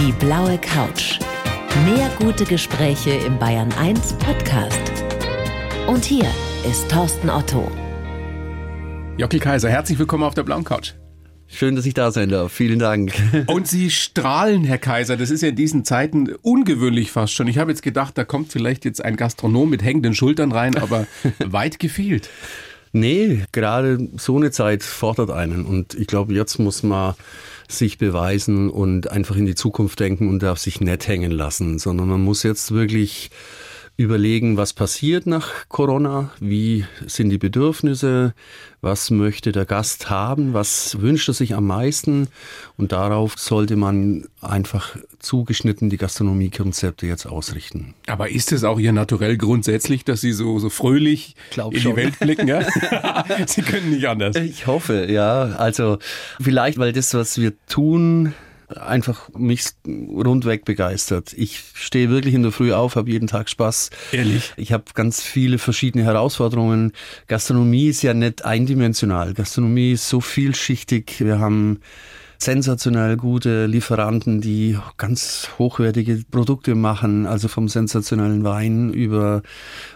Die blaue Couch. Mehr gute Gespräche im Bayern 1 Podcast. Und hier ist Thorsten Otto. Jockel Kaiser, herzlich willkommen auf der blauen Couch. Schön, dass ich da sein darf. Vielen Dank. Und Sie strahlen, Herr Kaiser. Das ist ja in diesen Zeiten ungewöhnlich fast schon. Ich habe jetzt gedacht, da kommt vielleicht jetzt ein Gastronom mit hängenden Schultern rein, aber weit gefehlt. Nee, gerade so eine Zeit fordert einen. Und ich glaube, jetzt muss man sich beweisen und einfach in die Zukunft denken und darf sich nicht hängen lassen, sondern man muss jetzt wirklich überlegen, was passiert nach Corona, wie sind die Bedürfnisse, was möchte der Gast haben, was wünscht er sich am meisten und darauf sollte man einfach zugeschnitten die Gastronomiekonzepte jetzt ausrichten. Aber ist es auch Ihr Naturell grundsätzlich, dass Sie so, so fröhlich Glaub in schon. die Welt blicken? Ja? Sie können nicht anders. Ich hoffe, ja. Also vielleicht, weil das, was wir tun, einfach mich rundweg begeistert. Ich stehe wirklich in der Früh auf, habe jeden Tag Spaß. Ehrlich? Ich habe ganz viele verschiedene Herausforderungen. Gastronomie ist ja nicht eindimensional. Gastronomie ist so vielschichtig. Wir haben sensationell gute Lieferanten, die ganz hochwertige Produkte machen, also vom sensationellen Wein über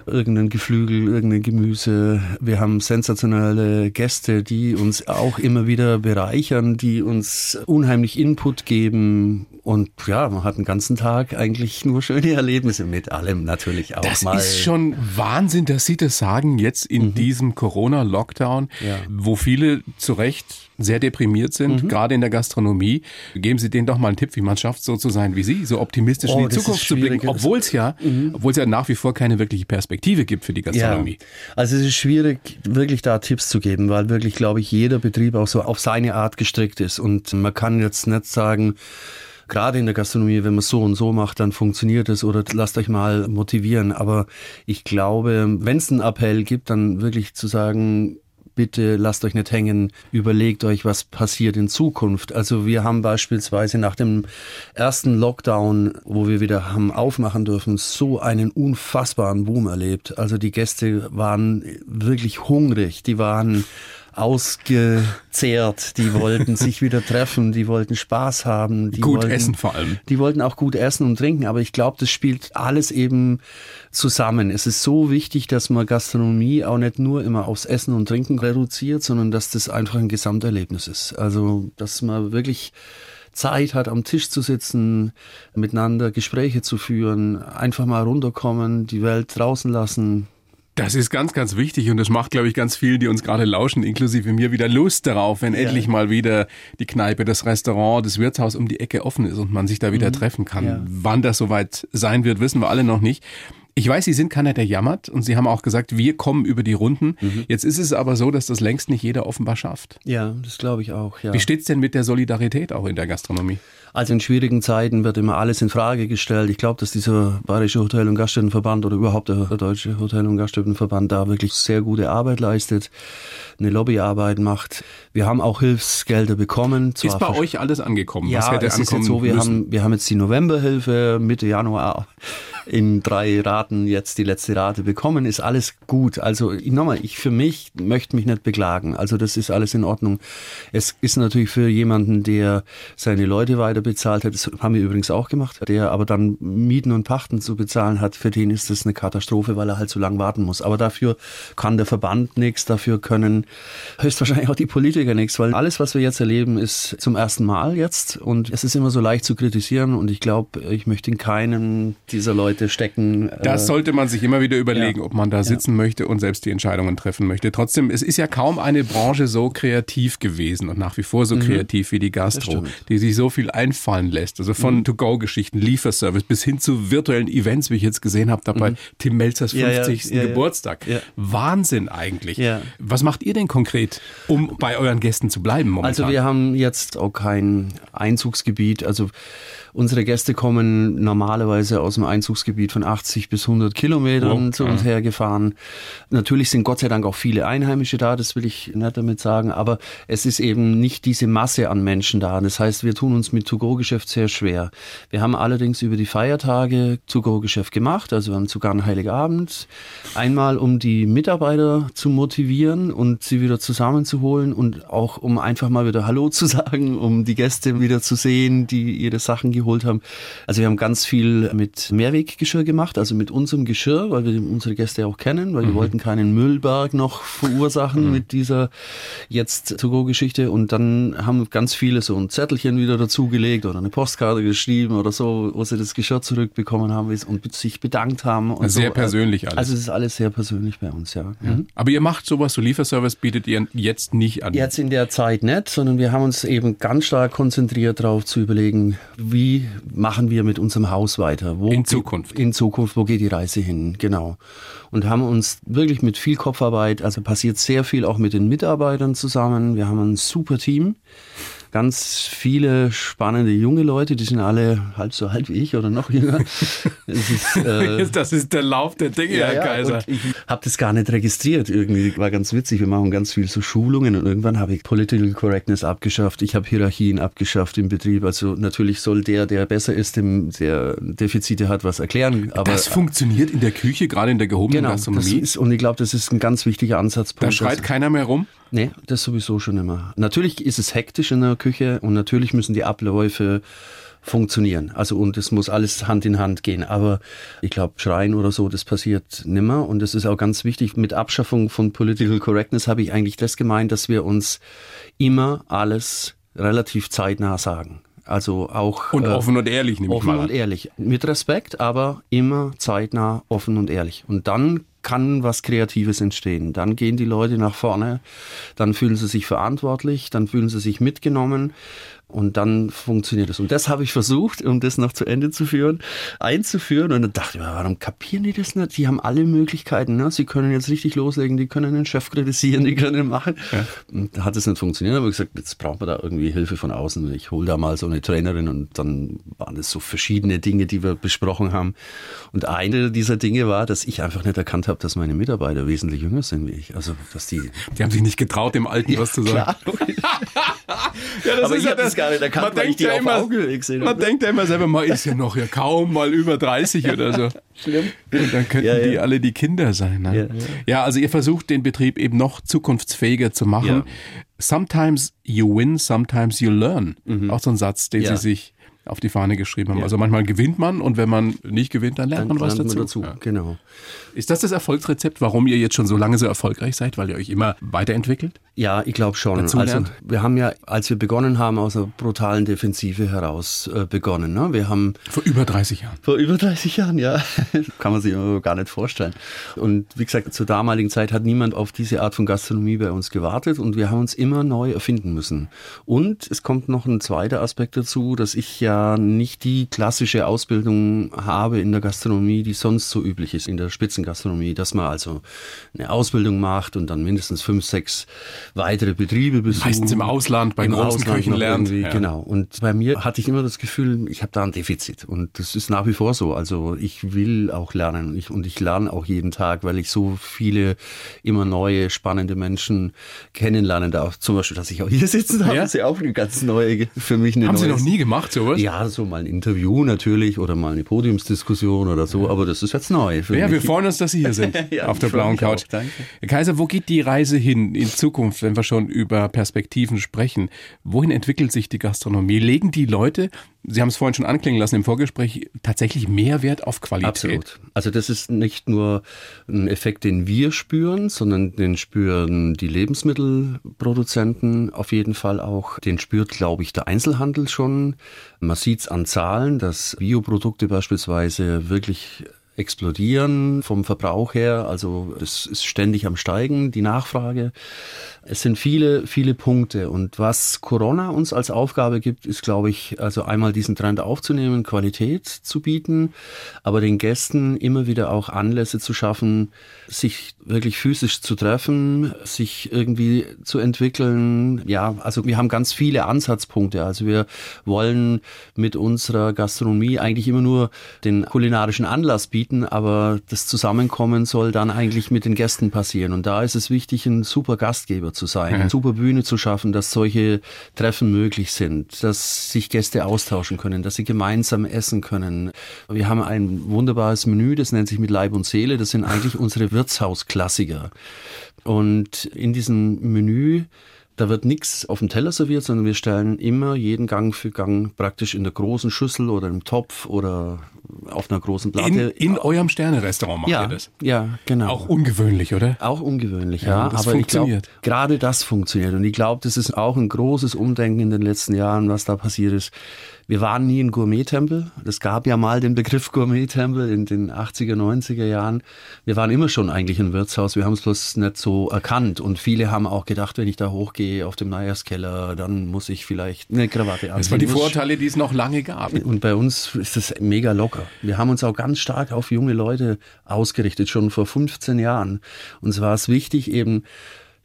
irgendein Geflügel, irgendein Gemüse. Wir haben sensationelle Gäste, die uns auch immer wieder bereichern, die uns unheimlich Input geben. Und ja, man hat den ganzen Tag eigentlich nur schöne Erlebnisse mit allem natürlich auch Das mal. ist schon Wahnsinn, dass Sie das sagen, jetzt in diesem Corona-Lockdown, Ja. wo viele zu Recht sehr deprimiert sind, gerade in der Gastronomie. Geben Sie denen doch mal einen Tipp, wie man schafft, so zu sein wie Sie, so optimistisch Oh, in die Zukunft zu blicken, obwohl es ja, obwohl es ja nach wie vor keine wirkliche Perspektive gibt für die Gastronomie. Ja, also es ist schwierig, wirklich da Tipps zu geben, weil wirklich, glaube ich, jeder Betrieb auch so auf seine Art gestrickt ist. Und man kann jetzt nicht sagen, gerade in der Gastronomie, wenn man so und so macht, dann funktioniert es oder lasst euch mal motivieren. Aber ich glaube, wenn es einen Appell gibt, dann wirklich zu sagen, bitte lasst euch nicht hängen, überlegt euch, was passiert in Zukunft. Also wir haben beispielsweise nach dem ersten Lockdown, wo wir wieder haben aufmachen dürfen, so einen unfassbaren Boom erlebt. Also die Gäste waren wirklich hungrig, die waren ausgezehrt, die wollten sich wieder treffen, die wollten Spaß haben. Die Gut wollten, essen vor allem. Die wollten auch gut essen und trinken, aber ich glaube, das spielt alles eben zusammen. Es ist so wichtig, dass man Gastronomie auch nicht nur immer aufs Essen und Trinken reduziert, sondern dass das einfach ein Gesamterlebnis ist. Also, dass man wirklich Zeit hat, am Tisch zu sitzen, miteinander Gespräche zu führen, einfach mal runterkommen, die Welt draußen lassen. Das ist ganz, ganz wichtig und das macht, glaube ich, ganz vielen, die uns gerade lauschen, inklusive mir, wieder Lust darauf, wenn endlich mal wieder die Kneipe, das Restaurant, das Wirtshaus um die Ecke offen ist und man sich da wieder treffen kann. Ja. Wann das soweit sein wird, wissen wir alle noch nicht. Ich weiß, Sie sind keiner, der jammert und Sie haben auch gesagt, wir kommen über die Runden. Jetzt ist es aber so, dass das längst nicht jeder offenbar schafft. Ja, das glaube ich auch, ja. Wie steht's denn mit der Solidarität auch in der Gastronomie? Also in schwierigen Zeiten wird immer alles in Frage gestellt. Ich glaube, dass dieser Bayerische Hotel- und Gaststättenverband oder überhaupt der Deutsche Hotel- und Gaststättenverband da wirklich sehr gute Arbeit leistet, eine Lobbyarbeit macht. Wir haben auch Hilfsgelder bekommen. Ist bei euch alles angekommen? ja, Was hätte es ist jetzt so, wir müssen? haben, wir haben jetzt die Novemberhilfe Mitte Januar in drei Raten jetzt die letzte Rate bekommen, ist alles gut. Also ich- nochmal, ich für mich möchte mich nicht beklagen. Also das ist alles in Ordnung. Es ist natürlich für jemanden, der seine Leute weiter bezahlt hat, das haben wir übrigens auch gemacht, der aber dann Mieten und Pachten zu bezahlen hat, für den ist das eine Katastrophe, weil er halt so lange warten muss. Aber dafür kann der Verband nichts, dafür können höchstwahrscheinlich auch die Politiker nichts, weil alles, was wir jetzt erleben, ist zum ersten Mal jetzt und es ist immer so leicht zu kritisieren und ich glaube, ich möchte in keinem dieser Leute stecken. Das Äh, sollte man sich immer wieder überlegen, ja. ob man da sitzen möchte und selbst die Entscheidungen treffen möchte. Trotzdem, es ist ja kaum eine Branche so kreativ gewesen und nach wie vor so kreativ wie die Gastro, die sich so viel einfallen lässt. Also von To-Go-Geschichten, Lieferservice bis hin zu virtuellen Events, wie ich jetzt gesehen habe, dabei Tim Melzers Ja, ja, 50. ja, ja. Geburtstag. Wahnsinn eigentlich. Was macht ihr denn konkret, um bei euren Gästen zu bleiben momentan? Also wir haben jetzt auch kein Einzugsgebiet. Also unsere Gäste kommen normalerweise aus dem Einzugsgebiet von 80 bis 100 Kilometern Oh, zu uns hergefahren. Natürlich sind Gott sei Dank auch viele Einheimische da, das will ich nicht damit sagen, aber es ist eben nicht diese Masse an Menschen da. Das heißt, wir tun uns mit To-Go-Geschäft sehr schwer. Wir haben allerdings über die Feiertage To-Go-Geschäft gemacht, also wir haben sogar einen Heiligabend. Einmal, um die Mitarbeiter zu motivieren und sie wieder zusammenzuholen und auch um einfach mal wieder Hallo zu sagen, um die Gäste wieder zu sehen, die ihre Sachen geholt geholt haben. Also wir haben ganz viel mit Mehrweggeschirr gemacht, also mit unserem Geschirr, weil wir unsere Gäste auch kennen, weil mhm. wir wollten keinen Müllberg noch verursachen mhm. mit dieser jetzt To-Go-Geschichte. Und dann haben ganz viele so ein Zettelchen wieder dazugelegt oder eine Postkarte geschrieben oder so, wo sie das Geschirr zurückbekommen haben und sich bedankt haben. Und sehr so. persönlich alles. Also es ist alles sehr persönlich bei uns, ja. ja. Mhm. Aber ihr macht sowas, so Lieferservice bietet ihr jetzt nicht an? Jetzt in der Zeit nicht, sondern wir haben uns eben ganz stark konzentriert darauf zu überlegen, wie machen wir mit unserem Haus weiter? Wo in Zukunft. In Zukunft, wo geht die Reise hin? Genau. Und haben uns wirklich mit viel Kopfarbeit, also passiert sehr viel auch mit den Mitarbeitern zusammen. Wir haben ein super Team ganz viele spannende junge Leute, die sind alle halb so alt wie ich oder noch jünger. Das ist, äh, das ist der Lauf der Dinge, ja, Herr Kaiser. ich habe das gar nicht registriert irgendwie. War ganz witzig. Wir machen ganz viel so Schulungen und irgendwann habe ich Political Correctness abgeschafft. Ich habe Hierarchien abgeschafft im Betrieb. Also natürlich soll der, der besser ist, dem der Defizite hat, was erklären. Aber das funktioniert in der Küche, gerade in der gehobenen genau, Gastronomie. Das ist, und ich glaube, das ist ein ganz wichtiger Ansatzpunkt. Da schreit keiner mehr rum. Nee, das sowieso schon immer. Natürlich ist es hektisch in der Küche und natürlich müssen die Abläufe funktionieren. Also und es muss alles Hand in Hand gehen. Aber ich glaube, Schreien oder so, das passiert nimmer. Und das ist auch ganz wichtig. Mit Abschaffung von Political Correctness habe ich eigentlich das gemeint, dass wir uns immer alles relativ zeitnah sagen. Also auch und offen und ehrlich, nehme offen ich mal an. und ehrlich, mit Respekt, aber immer zeitnah, offen und ehrlich. Und dann kann was Kreatives entstehen. Dann gehen die Leute nach vorne, dann fühlen sie sich verantwortlich, dann fühlen sie sich mitgenommen und dann funktioniert es. Und das habe ich versucht, um das noch zu Ende zu führen, einzuführen. Und dann dachte ich warum kapieren die das nicht? Die haben alle Möglichkeiten. Ne? Sie können jetzt richtig loslegen, die können den Chef kritisieren, die können machen. Ja. Und da hat es nicht funktioniert. Aber ich gesagt, jetzt brauchen wir da irgendwie Hilfe von außen. Ich hole da mal so eine Trainerin und dann waren es so verschiedene Dinge, die wir besprochen haben. Und eine dieser Dinge war, dass ich einfach nicht erkannt habe, dass meine Mitarbeiter wesentlich jünger sind wie ich. Also, dass die. Die haben sich nicht getraut, dem Alten ja, was zu sagen. Klar. ja, das aber ist ja das gar nicht erkannt, man denkt ja immer, Man denkt ja immer selber, man ist ja noch ja kaum mal über 30 oder so. Schlimm. Und dann könnten ja, ja. die alle die Kinder sein. Ne? Ja, ja, also ihr versucht den Betrieb eben noch zukunftsfähiger zu machen. Sometimes you win, sometimes you learn. Mhm. Auch so ein Satz, den sie sich auf die Fahne geschrieben haben. Ja. Also manchmal gewinnt man und wenn man nicht gewinnt, dann lernt dann man was dazu. dazu. Ja. Genau. Ist das das Erfolgsrezept, warum ihr jetzt schon so lange so erfolgreich seid, weil ihr euch immer weiterentwickelt? Ja, ich glaube schon. Dazu also wir haben ja, als wir begonnen haben, aus einer brutalen Defensive heraus äh, begonnen. Ne? Wir haben vor über 30 Jahren. Vor über 30 Jahren, ja, kann man sich gar nicht vorstellen. Und wie gesagt, zur damaligen Zeit hat niemand auf diese Art von Gastronomie bei uns gewartet und wir haben uns immer neu erfinden müssen. Und es kommt noch ein zweiter Aspekt dazu, dass ich ja nicht die klassische Ausbildung habe in der Gastronomie, die sonst so üblich ist in der Spitzengastronomie, dass man also eine Ausbildung macht und dann mindestens fünf, sechs weitere Betriebe besucht. Meistens im Ausland, bei Im großen Ausland Köchen lernt. Ja. Genau. Und bei mir hatte ich immer das Gefühl, ich habe da ein Defizit. Und das ist nach wie vor so. Also ich will auch lernen und ich, und ich lerne auch jeden Tag, weil ich so viele immer neue, spannende Menschen kennenlernen darf. Zum Beispiel, dass ich auch hier sitzen darf, ja? ist ja auch eine ganz neue, für mich eine Haben neue. Sie noch nie gemacht, sowas? Ja, so mal ein Interview natürlich oder mal eine Podiumsdiskussion oder so, aber das ist jetzt neu. Ja, mich. wir freuen uns, dass Sie hier sind ja, auf der blauen Couch. Auch, danke. Herr Kaiser, wo geht die Reise hin in Zukunft, wenn wir schon über Perspektiven sprechen? Wohin entwickelt sich die Gastronomie? Legen die Leute Sie haben es vorhin schon anklingen lassen im Vorgespräch, tatsächlich Mehrwert auf Qualität. Absolut. Also das ist nicht nur ein Effekt, den wir spüren, sondern den spüren die Lebensmittelproduzenten auf jeden Fall auch. Den spürt, glaube ich, der Einzelhandel schon. Man sieht es an Zahlen, dass Bioprodukte beispielsweise wirklich explodieren vom Verbrauch her. Also es ist ständig am Steigen, die Nachfrage. Es sind viele, viele Punkte. Und was Corona uns als Aufgabe gibt, ist, glaube ich, also einmal diesen Trend aufzunehmen, Qualität zu bieten, aber den Gästen immer wieder auch Anlässe zu schaffen, sich wirklich physisch zu treffen, sich irgendwie zu entwickeln. Ja, also wir haben ganz viele Ansatzpunkte. Also wir wollen mit unserer Gastronomie eigentlich immer nur den kulinarischen Anlass bieten, aber das Zusammenkommen soll dann eigentlich mit den Gästen passieren. Und da ist es wichtig, ein super Gastgeber zu sein, eine super Bühne zu schaffen, dass solche Treffen möglich sind, dass sich Gäste austauschen können, dass sie gemeinsam essen können. Wir haben ein wunderbares Menü, das nennt sich mit Leib und Seele. Das sind eigentlich unsere Wirtshausklassiker. Und in diesem Menü Da wird nichts auf dem Teller serviert, sondern wir stellen immer jeden Gang für Gang praktisch in der großen Schüssel oder im Topf oder auf einer großen Platte. In, in eurem Sterne-Restaurant macht ja, ihr das? Ja, genau. Auch ungewöhnlich, oder? Auch ungewöhnlich, ja. ja das aber funktioniert. gerade das funktioniert. Und ich glaube, das ist auch ein großes Umdenken in den letzten Jahren, was da passiert ist. Wir waren nie ein Gourmet-Tempel. Es gab ja mal den Begriff Gourmet-Tempel in den 80er, 90er Jahren. Wir waren immer schon eigentlich ein Wirtshaus. Wir haben es bloß nicht so erkannt. Und viele haben auch gedacht, wenn ich da hochgehe auf dem Neierskeller, dann muss ich vielleicht eine Krawatte anziehen. Das waren die Vorurteile, die es noch lange gab. Und bei uns ist das mega locker. Wir haben uns auch ganz stark auf junge Leute ausgerichtet, schon vor 15 Jahren. Uns war es wichtig, eben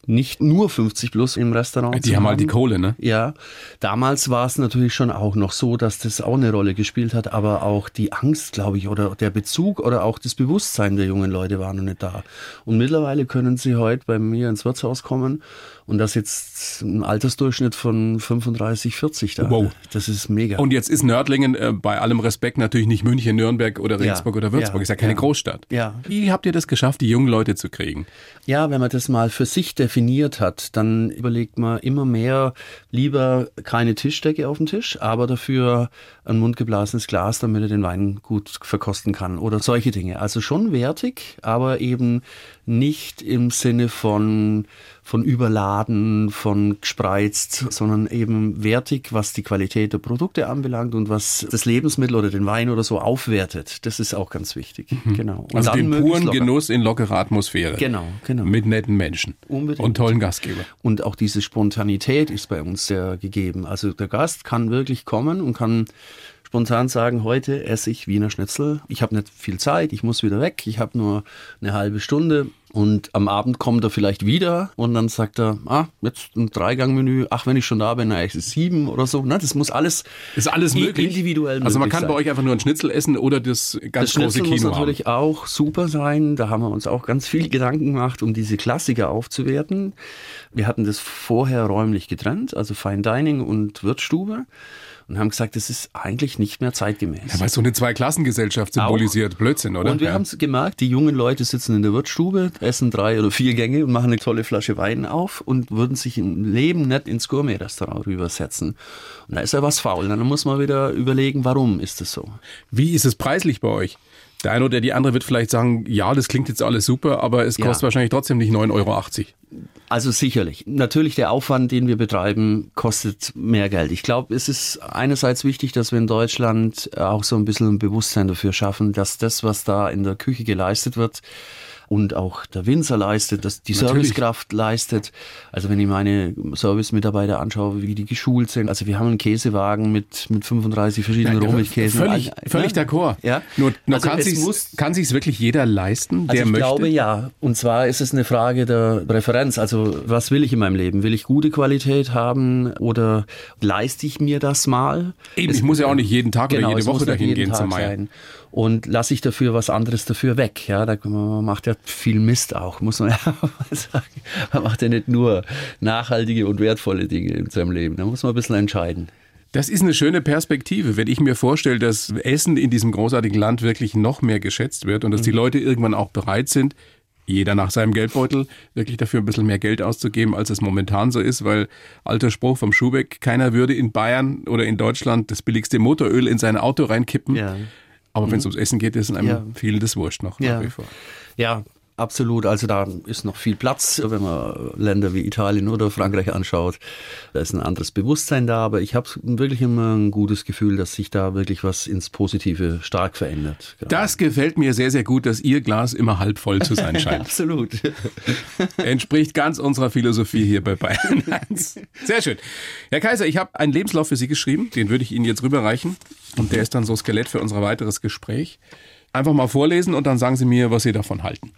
nicht nur 50 plus im Restaurant. Die haben halt die Kohle, ne? Ja. Damals war es natürlich schon auch noch so, dass das auch eine Rolle gespielt hat, aber auch die Angst, glaube ich, oder der Bezug oder auch das Bewusstsein der jungen Leute war noch nicht da. Und mittlerweile können sie heute bei mir ins Wirtshaus kommen und das jetzt ein Altersdurchschnitt von 35, 40 da. Wow. Das ist mega. Und jetzt ist Nördlingen äh, bei allem Respekt natürlich nicht München, Nürnberg oder Regensburg ja, oder Würzburg. Ist ja keine Großstadt. Ja. Wie habt ihr das geschafft, die jungen Leute zu kriegen? Ja, wenn man das mal für sich definiert hat, dann überlegt man immer mehr lieber keine Tischdecke auf dem Tisch, aber dafür ein mundgeblasenes Glas, damit er den Wein gut verkosten kann oder solche Dinge. Also schon wertig, aber eben nicht im Sinne von, von überladen, von gespreizt, sondern eben wertig, was die Qualität der Produkte anbelangt und was das Lebensmittel oder den Wein oder so aufwertet. Das ist auch ganz wichtig. Mhm. Genau. Und also den puren. Genuss in lockerer Atmosphäre. Genau, genau. Mit netten Menschen. Unbedingt. Und tollen Gastgeber. Und auch diese Spontanität ist bei uns sehr gegeben. Also der Gast kann wirklich kommen und kann spontan sagen, heute esse ich Wiener Schnitzel. Ich habe nicht viel Zeit, ich muss wieder weg, ich habe nur eine halbe Stunde. Und am Abend kommt er vielleicht wieder und dann sagt er, ah, jetzt ein Dreigangmenü, ach, wenn ich schon da bin, na, es ist sieben oder so. Na, das muss alles, ist alles möglich. individuell Also man kann sein. bei euch einfach nur ein Schnitzel essen oder das ganz das große Kino muss natürlich haben. auch super sein. Da haben wir uns auch ganz viel Gedanken gemacht, um diese Klassiker aufzuwerten. Wir hatten das vorher räumlich getrennt, also Fine Dining und Wirtsstube und haben gesagt, das ist eigentlich nicht mehr zeitgemäß. Ja, weil so eine Zweiklassengesellschaft symbolisiert. Auch. Blödsinn, oder? Und wir ja. haben es gemerkt, die jungen Leute sitzen in der Wirtsstube, essen drei oder vier Gänge und machen eine tolle Flasche Wein auf und würden sich im Leben nicht ins Gourmet-Restaurant rübersetzen. Und da ist ja was faul. Dann muss man wieder überlegen, warum ist das so. Wie ist es preislich bei euch? Der eine oder die andere wird vielleicht sagen, ja, das klingt jetzt alles super, aber es kostet ja. wahrscheinlich trotzdem nicht 9,80 Euro. Also sicherlich. Natürlich, der Aufwand, den wir betreiben, kostet mehr Geld. Ich glaube, es ist einerseits wichtig, dass wir in Deutschland auch so ein bisschen ein Bewusstsein dafür schaffen, dass das, was da in der Küche geleistet wird, und auch der Winzer leistet, dass die Natürlich. Servicekraft leistet. Also wenn ich meine Service-Mitarbeiter anschaue, wie die geschult sind. Also wir haben einen Käsewagen mit, mit 35 verschiedenen Rohmilchkäsen. Völlig, völlig ja? d'accord. Ja? Nur, nur also kann sich's, kann sich's wirklich jeder leisten, der also ich möchte? glaube ja. Und zwar ist es eine Frage der Präferenz. Also was will ich in meinem Leben? Will ich gute Qualität haben oder leiste ich mir das mal? Eben, es, ich muss ja auch nicht jeden Tag genau, oder jede Woche dahin gehen zum Meier. Und lasse ich dafür was anderes dafür weg. Ja, da man macht ja viel Mist auch, muss man ja mal sagen. Man macht ja nicht nur nachhaltige und wertvolle Dinge in seinem Leben. Da muss man ein bisschen entscheiden. Das ist eine schöne Perspektive, wenn ich mir vorstelle, dass Essen in diesem großartigen Land wirklich noch mehr geschätzt wird und dass die mhm. Leute irgendwann auch bereit sind, jeder nach seinem Geldbeutel, wirklich dafür ein bisschen mehr Geld auszugeben, als es momentan so ist, weil alter Spruch vom Schubeck, keiner würde in Bayern oder in Deutschland das billigste Motoröl in sein Auto reinkippen. Ja. Aber wenn es ums Essen geht, ist einem ja. viel das Wurscht noch ja. nach wie vor. Ja, Absolut, also da ist noch viel Platz, wenn man Länder wie Italien oder Frankreich anschaut. Da ist ein anderes Bewusstsein da, aber ich habe wirklich immer ein gutes Gefühl, dass sich da wirklich was ins Positive stark verändert. Gerade. Das gefällt mir sehr, sehr gut, dass Ihr Glas immer halb voll zu sein scheint. Absolut. Entspricht ganz unserer Philosophie hier bei Bayern 1. Sehr schön. Herr Kaiser, ich habe einen Lebenslauf für Sie geschrieben, den würde ich Ihnen jetzt rüberreichen und der ist dann so Skelett für unser weiteres Gespräch. Einfach mal vorlesen und dann sagen Sie mir, was Sie davon halten.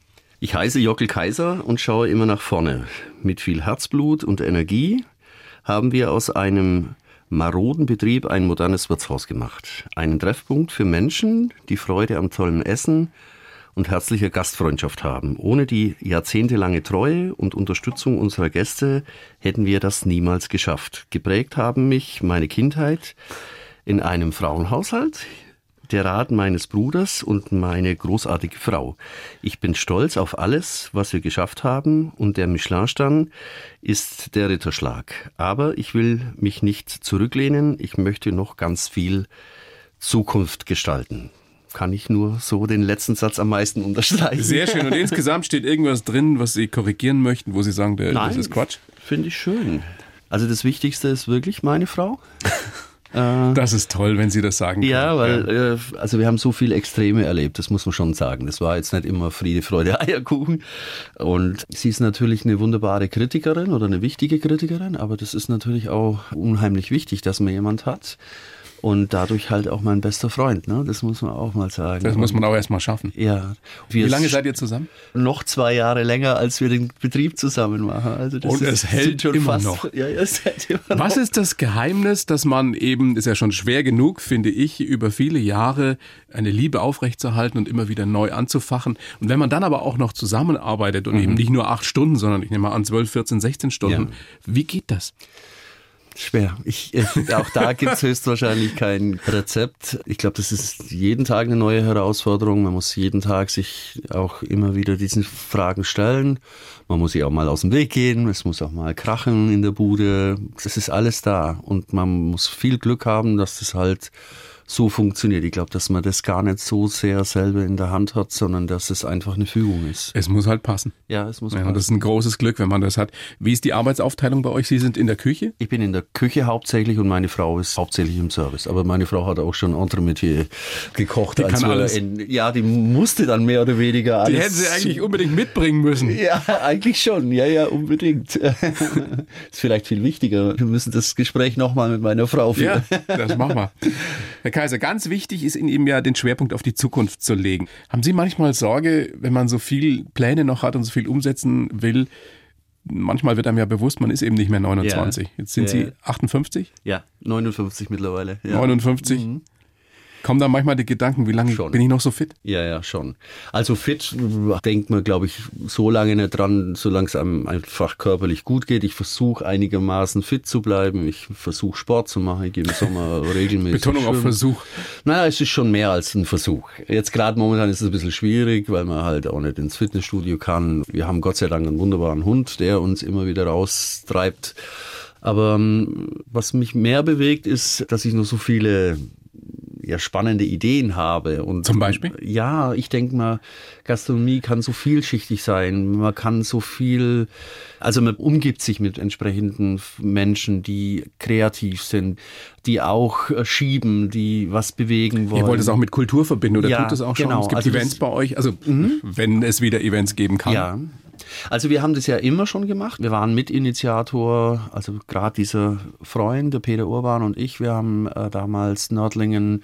Ich heiße Jockel Kaiser und schaue immer nach vorne. Mit viel Herzblut und Energie haben wir aus einem maroden Betrieb ein modernes Wirtshaus gemacht. Einen Treffpunkt für Menschen, die Freude am tollen Essen und herzlicher Gastfreundschaft haben. Ohne die jahrzehntelange Treue und Unterstützung unserer Gäste hätten wir das niemals geschafft. Geprägt haben mich meine Kindheit in einem Frauenhaushalt, der Rat meines Bruders und meine großartige Frau. Ich bin stolz auf alles, was wir geschafft haben und der Michelin-Stern ist der Ritterschlag. Aber ich will mich nicht zurücklehnen. Ich möchte noch ganz viel Zukunft gestalten kann ich nur so den letzten Satz am meisten unterstreichen. Sehr schön. Und insgesamt steht irgendwas drin, was Sie korrigieren möchten, wo Sie sagen, der, Nein, das ist Quatsch? Finde ich schön. Also das Wichtigste ist wirklich meine Frau. Äh, das ist toll, wenn Sie das sagen. Ja, können. weil ja. Äh, also wir haben so viele Extreme erlebt, das muss man schon sagen. Das war jetzt nicht immer Friede, Freude, Eierkuchen. Und sie ist natürlich eine wunderbare Kritikerin oder eine wichtige Kritikerin, aber das ist natürlich auch unheimlich wichtig, dass man jemand hat, und dadurch halt auch mein bester Freund. Ne? Das muss man auch mal sagen. Das muss man auch erstmal schaffen. Ja. Wie lange seid ihr zusammen? Noch zwei Jahre länger, als wir den Betrieb zusammen machen. Also das Und es hält schon immer fast, noch. Ja, es hält immer noch. Was ist das Geheimnis, dass man eben, ist ja schon schwer genug, finde ich, über viele Jahre eine Liebe aufrechtzuerhalten und immer wieder neu anzufachen. Und wenn man dann aber auch noch zusammenarbeitet und mhm. eben nicht nur acht Stunden, sondern ich nehme mal an 12, 14, 16 Stunden, ja. wie geht das? Schwer. Ich, äh, auch da gibt es höchstwahrscheinlich kein Rezept. Ich glaube, das ist jeden Tag eine neue Herausforderung. Man muss jeden Tag sich auch immer wieder diesen Fragen stellen. Man muss sich auch mal aus dem Weg gehen. Es muss auch mal krachen in der Bude. Das ist alles da. Und man muss viel Glück haben, dass das halt so funktioniert. Ich glaube, dass man das gar nicht so sehr selber in der Hand hat, sondern dass es einfach eine Fügung ist. Es muss halt passen. Ja, es muss ja, passen. Das ist ein großes Glück, wenn man das hat. Wie ist die Arbeitsaufteilung bei euch? Sie sind in der Küche? Ich bin in der Küche hauptsächlich und meine Frau ist hauptsächlich im Service. Aber meine Frau hat auch schon Entremetier gekocht. Die kann alles. In, ja, die musste dann mehr oder weniger alles. Die hätten sie eigentlich unbedingt mitbringen müssen. Ja, eigentlich schon. Ja, ja, unbedingt. ist vielleicht viel wichtiger. Wir müssen das Gespräch nochmal mit meiner Frau führen. Ja, das machen wir. Kaiser, ganz wichtig ist in ihm ja, den Schwerpunkt auf die Zukunft zu legen. Haben Sie manchmal Sorge, wenn man so viel Pläne noch hat und so viel umsetzen will? Manchmal wird einem ja bewusst, man ist eben nicht mehr 29. Ja. Jetzt sind ja. Sie 58? Ja, 59 mittlerweile. Ja. 59? Mhm. Kommen da manchmal die Gedanken, wie lange schon. bin ich noch so fit? Ja, ja, schon. Also fit denkt man, glaube ich, so lange nicht dran, solange es einem einfach körperlich gut geht. Ich versuche einigermaßen fit zu bleiben. Ich versuche Sport zu machen. Ich gehe im Sommer regelmäßig. Betonung schwimmen. auf Versuch. Naja, es ist schon mehr als ein Versuch. Jetzt gerade momentan ist es ein bisschen schwierig, weil man halt auch nicht ins Fitnessstudio kann. Wir haben Gott sei Dank einen wunderbaren Hund, der uns immer wieder raustreibt. Aber ähm, was mich mehr bewegt, ist, dass ich noch so viele ja, spannende Ideen habe. Und, Zum Beispiel? Ja, ich denke mal, Gastronomie kann so vielschichtig sein. Man kann so viel, also man umgibt sich mit entsprechenden Menschen, die kreativ sind, die auch äh, schieben, die was bewegen wollen. Ihr wollt es auch mit Kultur verbinden oder ja, tut es auch schon? Genau. Es gibt also Events bei euch, also mhm. wenn es wieder Events geben kann. Ja, also wir haben das ja immer schon gemacht. Wir waren Mitinitiator, also gerade dieser Freund, der Peter Urban und ich, wir haben äh, damals Nördlingen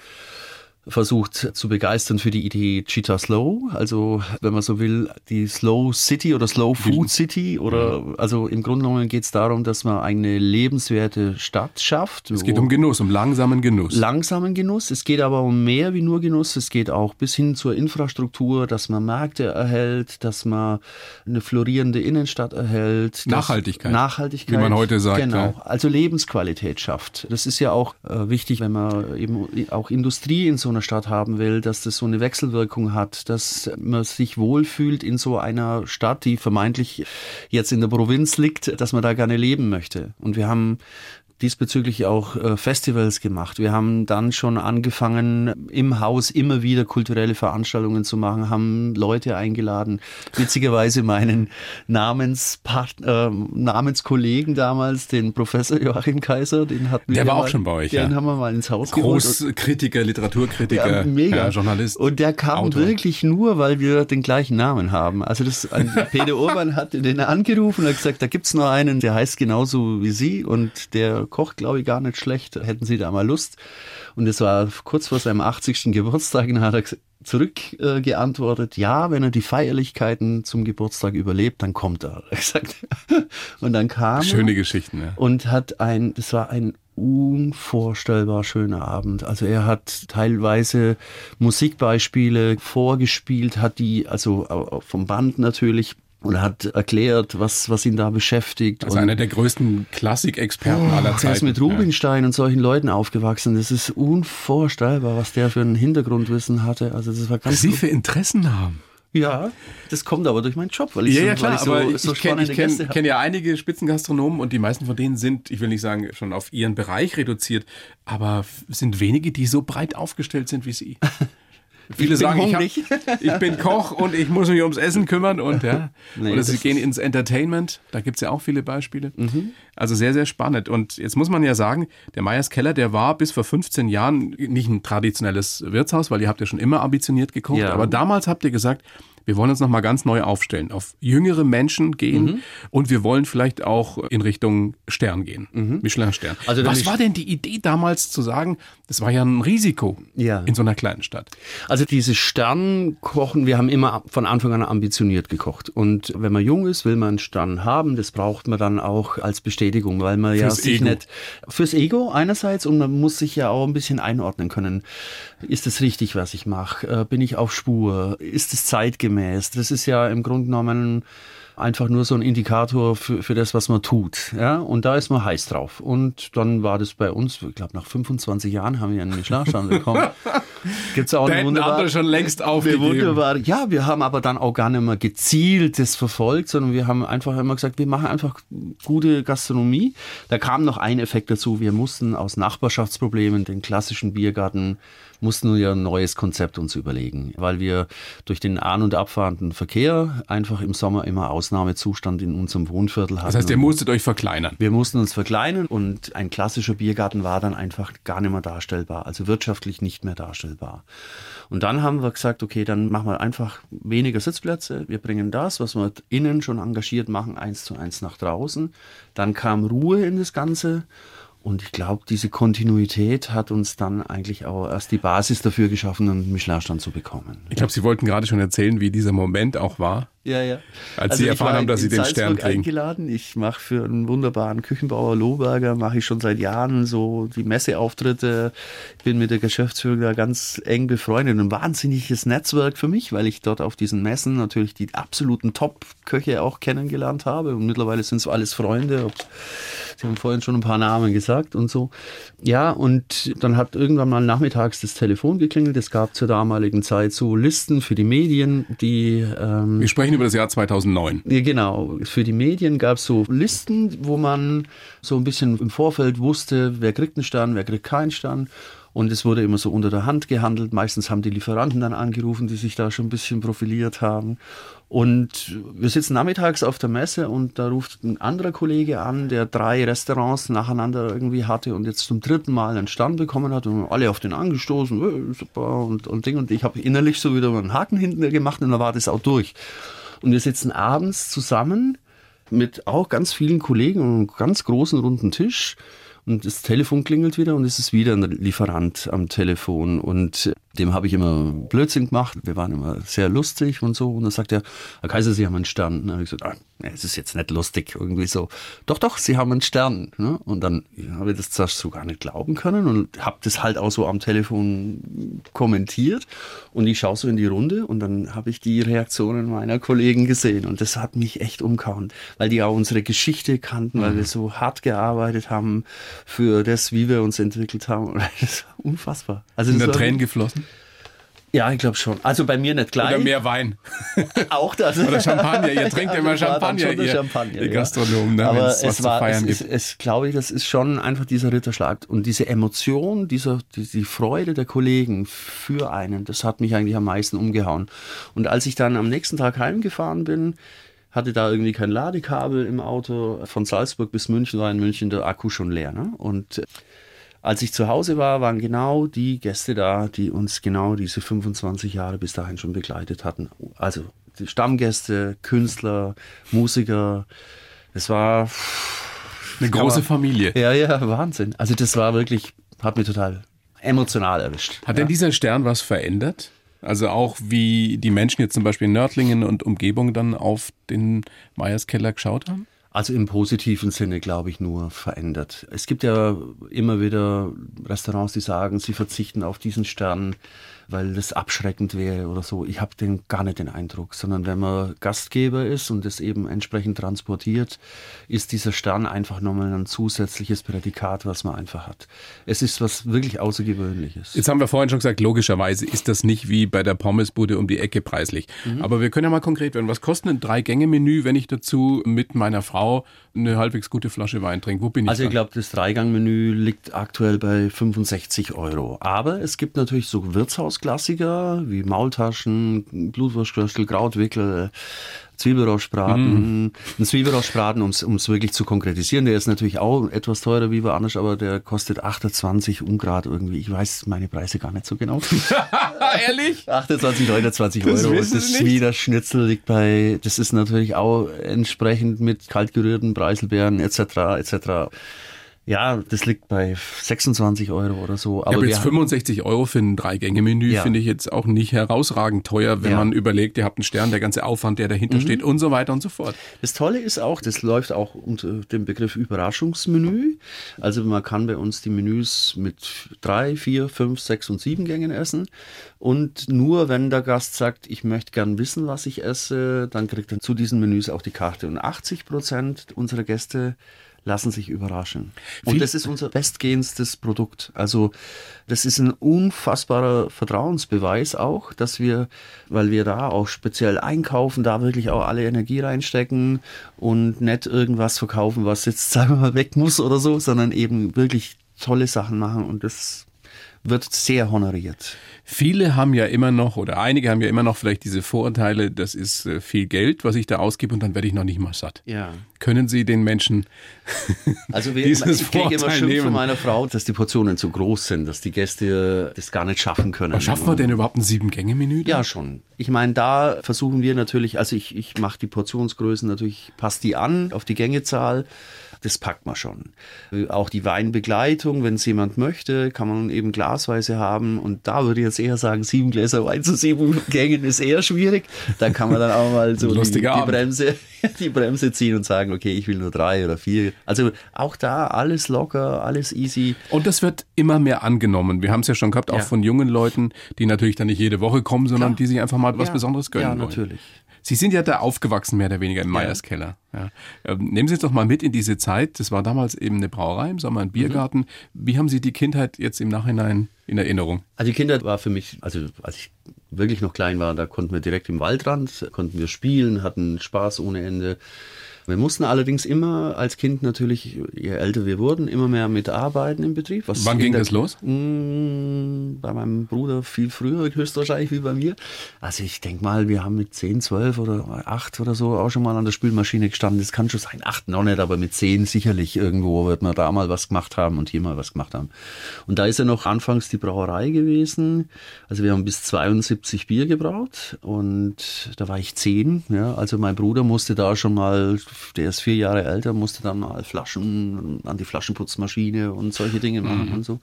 versucht zu begeistern für die Idee Cheetah Slow, also wenn man so will, die Slow City oder Slow Food City oder also im Grunde genommen geht es darum, dass man eine lebenswerte Stadt schafft. Es geht um Genuss, um langsamen Genuss. Langsamen Genuss. Es geht aber um mehr wie nur Genuss. Es geht auch bis hin zur Infrastruktur, dass man Märkte erhält, dass man eine florierende Innenstadt erhält. Nachhaltigkeit. Nachhaltigkeit. Wie man heute sagt. Genau. Ja. Also Lebensqualität schafft. Das ist ja auch äh, wichtig, wenn man eben auch Industrie in so einer einer Stadt haben will, dass das so eine Wechselwirkung hat, dass man sich wohlfühlt in so einer Stadt, die vermeintlich jetzt in der Provinz liegt, dass man da gerne leben möchte. Und wir haben diesbezüglich auch äh, Festivals gemacht. Wir haben dann schon angefangen, im Haus immer wieder kulturelle Veranstaltungen zu machen, haben Leute eingeladen. Witzigerweise meinen Namenspartner, äh, Namenskollegen damals, den Professor Joachim Kaiser, den hatten wir. Der war auch mal, schon bei euch, Den ja. haben wir mal ins Haus Großkritiker, Literaturkritiker, ja, mega. Ja, Journalist. Und der kam Autor. wirklich nur, weil wir den gleichen Namen haben. Also das, Peter Urban hat den angerufen und hat gesagt, da gibt's noch einen, der heißt genauso wie Sie und der kocht, glaube ich, gar nicht schlecht. Hätten Sie da mal Lust? Und es war kurz vor seinem 80. Geburtstag und hat er zurückgeantwortet, äh, ja, wenn er die Feierlichkeiten zum Geburtstag überlebt, dann kommt er. und dann kam Schöne Geschichten, ja. Und hat ein, das war ein unvorstellbar schöner Abend. Also er hat teilweise Musikbeispiele vorgespielt, hat die, also vom Band natürlich und hat erklärt, was, was ihn da beschäftigt. Also und einer der größten Klassikexperten oh, aller Zeiten. Er ist mit Rubinstein ja. und solchen Leuten aufgewachsen. Das ist unvorstellbar, was der für ein Hintergrundwissen hatte. Also das war ganz was Sie für Interessen haben. Ja, das kommt aber durch meinen Job, weil ich ja, so, ja, klar, ich so, aber so ich kenne kenn, kenn ja einige Spitzengastronomen und die meisten von denen sind, ich will nicht sagen, schon auf ihren Bereich reduziert, aber sind wenige, die so breit aufgestellt sind wie Sie. Viele sagen, ich, hab, ich, bin Koch und ich muss mich ums Essen kümmern und ja. Nee, Oder sie gehen ins Entertainment, da gibt es ja auch viele Beispiele. Mhm. Also sehr, sehr spannend. Und jetzt muss man ja sagen, der Meyers Keller, der war bis vor 15 Jahren nicht ein traditionelles Wirtshaus, weil ihr habt ja schon immer ambitioniert gekocht. Ja. Aber damals habt ihr gesagt, wir wollen uns nochmal ganz neu aufstellen, auf jüngere Menschen gehen mhm. und wir wollen vielleicht auch in Richtung Stern gehen, mhm. Michelin-Stern. Also Was war denn die Idee damals zu sagen, das war ja ein Risiko ja. in so einer kleinen Stadt? Also diese Sternkochen, wir haben immer von Anfang an ambitioniert gekocht. Und wenn man jung ist, will man einen Stern haben, das braucht man dann auch als Bestätigung, weil man fürs ja sich Ego. nicht fürs Ego einerseits und man muss sich ja auch ein bisschen einordnen können. Ist es richtig, was ich mache? Äh, bin ich auf Spur? Ist es zeitgemäß? Das ist ja im Grunde genommen einfach nur so ein Indikator für, für das, was man tut. Ja? Und da ist man heiß drauf. Und dann war das bei uns, ich glaube, nach 25 Jahren haben wir einen Michelin-Stern bekommen. Gibt's auch eine wunderbar, schon längst aufgegeben. Wunderbar, ja, wir haben aber dann auch gar nicht mehr gezielt das verfolgt, sondern wir haben einfach immer gesagt, wir machen einfach gute Gastronomie. Da kam noch ein Effekt dazu. Wir mussten aus Nachbarschaftsproblemen den klassischen Biergarten mussten wir ein neues Konzept uns überlegen, weil wir durch den an- und abfahrenden Verkehr einfach im Sommer immer Ausnahmezustand in unserem Wohnviertel hatten. Das heißt, ihr musstet euch verkleinern? Wir mussten uns verkleinern und ein klassischer Biergarten war dann einfach gar nicht mehr darstellbar, also wirtschaftlich nicht mehr darstellbar. Und dann haben wir gesagt, okay, dann machen wir einfach weniger Sitzplätze. Wir bringen das, was wir innen schon engagiert machen, eins zu eins nach draußen. Dann kam Ruhe in das Ganze und ich glaube, diese Kontinuität hat uns dann eigentlich auch erst die Basis dafür geschaffen, einen Michelin-Stand zu bekommen. Ich glaube, Sie wollten gerade schon erzählen, wie dieser Moment auch war. Ja, ja. Als also Sie erfahren haben, dass Sie den Salzburg Stern kriegen. eingeladen. Ich mache für einen wunderbaren Küchenbauer Lohberger, mache ich schon seit Jahren so die Messeauftritte. Bin mit der Geschäftsführung da ganz eng befreundet. Ein wahnsinniges Netzwerk für mich, weil ich dort auf diesen Messen natürlich die absoluten Top-Köche auch kennengelernt habe. Und mittlerweile sind so alles Freunde. Sie haben vorhin schon ein paar Namen gesagt und so. Ja, und dann hat irgendwann mal nachmittags das Telefon geklingelt. Es gab zur damaligen Zeit so Listen für die Medien, die... Ähm, Wir sprechen über das Jahr 2009. Ja, genau. Für die Medien gab es so Listen, wo man so ein bisschen im Vorfeld wusste, wer kriegt einen Stern, wer kriegt keinen Stern. Und es wurde immer so unter der Hand gehandelt. Meistens haben die Lieferanten dann angerufen, die sich da schon ein bisschen profiliert haben. Und wir sitzen nachmittags auf der Messe und da ruft ein anderer Kollege an, der drei Restaurants nacheinander irgendwie hatte und jetzt zum dritten Mal einen Stand bekommen hat und alle auf den angestoßen, äh, super und, und Ding. Und ich habe innerlich so wieder einen Haken hinten gemacht und dann war das auch durch. Und wir sitzen abends zusammen mit auch ganz vielen Kollegen und einem ganz großen runden Tisch und das Telefon klingelt wieder und es ist wieder ein Lieferant am Telefon und dem habe ich immer Blödsinn gemacht. Wir waren immer sehr lustig und so. Und dann sagt er, Herr Kaiser, Sie haben einen Stern. Und dann habe ich gesagt, ah, es ist jetzt nicht lustig, irgendwie so. Doch, doch, Sie haben einen Stern. Ne? Und dann ja, habe ich das zuerst so gar nicht glauben können und habe das halt auch so am Telefon kommentiert. Und ich schaue so in die Runde und dann habe ich die Reaktionen meiner Kollegen gesehen. Und das hat mich echt umgehauen, weil die auch unsere Geschichte kannten, weil wir mhm. so hart gearbeitet haben für das, wie wir uns entwickelt haben. Das ist unfassbar. Also Sind da Tränen geflossen? Ja, ich glaube schon. Also bei mir nicht gleich. Oder mehr Wein. Auch das. Oder Champagner. Ihr trinkt ja immer Champagner, ihr, Champagner, ihr Gastronomen. Ne, Aber es war, es, ist, es glaube ich, das ist schon einfach dieser Ritterschlag. Und diese Emotion, dieser, die, die Freude der Kollegen für einen, das hat mich eigentlich am meisten umgehauen. Und als ich dann am nächsten Tag heimgefahren bin, hatte da irgendwie kein Ladekabel im Auto. Von Salzburg bis München war in München der Akku schon leer. Ne? Und als ich zu Hause war, waren genau die Gäste da, die uns genau diese 25 Jahre bis dahin schon begleitet hatten. Also die Stammgäste, Künstler, Musiker. Es war eine große man, Familie. Ja, ja, Wahnsinn. Also das war wirklich, hat mich total emotional erwischt. Hat ja. denn dieser Stern was verändert? Also auch wie die Menschen jetzt zum Beispiel in Nördlingen und Umgebung dann auf den Meierskeller geschaut haben? Also im positiven Sinne, glaube ich, nur verändert. Es gibt ja immer wieder Restaurants, die sagen, sie verzichten auf diesen Stern weil das abschreckend wäre oder so. Ich habe den gar nicht den Eindruck, sondern wenn man Gastgeber ist und es eben entsprechend transportiert, ist dieser Stern einfach nochmal ein zusätzliches Prädikat, was man einfach hat. Es ist was wirklich Außergewöhnliches. Jetzt haben wir vorhin schon gesagt, logischerweise ist das nicht wie bei der Pommesbude um die Ecke preislich. Mhm. Aber wir können ja mal konkret werden. Was kostet ein Drei-Gänge-Menü, wenn ich dazu mit meiner Frau eine halbwegs gute Flasche Wein trinke? Wo bin ich? Also ich glaube, das Dreigang-Menü liegt aktuell bei 65 Euro. Aber es gibt natürlich so Wirtshaus Klassiker wie Maultaschen, Blutwurstköstel, Krautwickel, Zwiebelrostbraten. Mm. Ein Zwiebelrostbraten, um es wirklich zu konkretisieren, der ist natürlich auch etwas teurer wie woanders, aber der kostet 28 Ungrad irgendwie. Ich weiß meine Preise gar nicht so genau. Ehrlich? 28, 29 das Euro. Das, das Wiener Schnitzel liegt bei, das ist natürlich auch entsprechend mit kaltgerührten Preiselbeeren etc. etc. Ja, das liegt bei 26 Euro oder so. Aber, ja, aber jetzt 65 Euro für ein Drei-Gänge-Menü ja. finde ich jetzt auch nicht herausragend teuer, wenn ja. man überlegt, ihr habt einen Stern, der ganze Aufwand, der dahinter mhm. steht und so weiter und so fort. Das Tolle ist auch, das läuft auch unter dem Begriff Überraschungsmenü. Also man kann bei uns die Menüs mit drei, vier, fünf, sechs und sieben Gängen essen. Und nur wenn der Gast sagt, ich möchte gern wissen, was ich esse, dann kriegt er zu diesen Menüs auch die Karte. Und 80 Prozent unserer Gäste lassen sich überraschen. Und das ist unser bestgehendstes Produkt. Also das ist ein unfassbarer Vertrauensbeweis auch, dass wir, weil wir da auch speziell einkaufen, da wirklich auch alle Energie reinstecken und nicht irgendwas verkaufen, was jetzt, sagen wir mal, weg muss oder so, sondern eben wirklich tolle Sachen machen und das wird sehr honoriert. Viele haben ja immer noch oder einige haben ja immer noch vielleicht diese Vorurteile, das ist äh, viel Geld, was ich da ausgebe und dann werde ich noch nicht mal satt. Ja. Können Sie den Menschen also wir, dieses ich kriege immer Schimpf von meiner Frau, dass die Portionen zu groß sind, dass die Gäste das gar nicht schaffen können. Aber schaffen wir denn überhaupt ein Sieben-Gänge-Menü? Ja, schon. Ich meine, da versuchen wir natürlich, also ich, ich mache die Portionsgrößen natürlich, passt die an auf die Gängezahl das packt man schon. Auch die Weinbegleitung, wenn es jemand möchte, kann man eben glasweise haben. Und da würde ich jetzt eher sagen, sieben Gläser Wein zu sieben Gängen ist eher schwierig. Da kann man dann auch mal so die, die, Bremse, die Bremse ziehen und sagen, okay, ich will nur drei oder vier. Also auch da alles locker, alles easy. Und das wird immer mehr angenommen. Wir haben es ja schon gehabt, auch ja. von jungen Leuten, die natürlich dann nicht jede Woche kommen, sondern Klar. die sich einfach mal was ja. Besonderes gönnen ja, natürlich. Sie sind ja da aufgewachsen, mehr oder weniger im Meierskeller. Ja. Ähm, nehmen Sie uns doch mal mit in diese Zeit. Das war damals eben eine Brauerei, im Sommer ein Biergarten. Mhm. Wie haben Sie die Kindheit jetzt im Nachhinein in Erinnerung? Also die Kindheit war für mich, also als ich wirklich noch klein war, da konnten wir direkt im Waldrand, konnten wir spielen, hatten Spaß ohne Ende. Wir mussten allerdings immer als Kind natürlich, je älter wir wurden, immer mehr mitarbeiten im Betrieb. Wann ging das los? Mh, mm, bei meinem Bruder viel früher, höchstwahrscheinlich wie bei mir. Also ich denke mal, wir haben mit 10, 12 oder 8 oder so auch schon mal an der Spülmaschine gestanden. Das kann schon sein, 8 noch nicht, aber mit 10 sicherlich irgendwo wird man da mal was gemacht haben und hier mal was gemacht haben. Und da ist ja noch anfangs die Brauerei gewesen. Also wir haben bis 72 Bier gebraut und da war ich 10. Ja, also mein Bruder musste da schon mal der ist vier Jahre älter, musste dann mal Flaschen an die Flaschenputzmaschine und solche Dinge machen mhm. und so.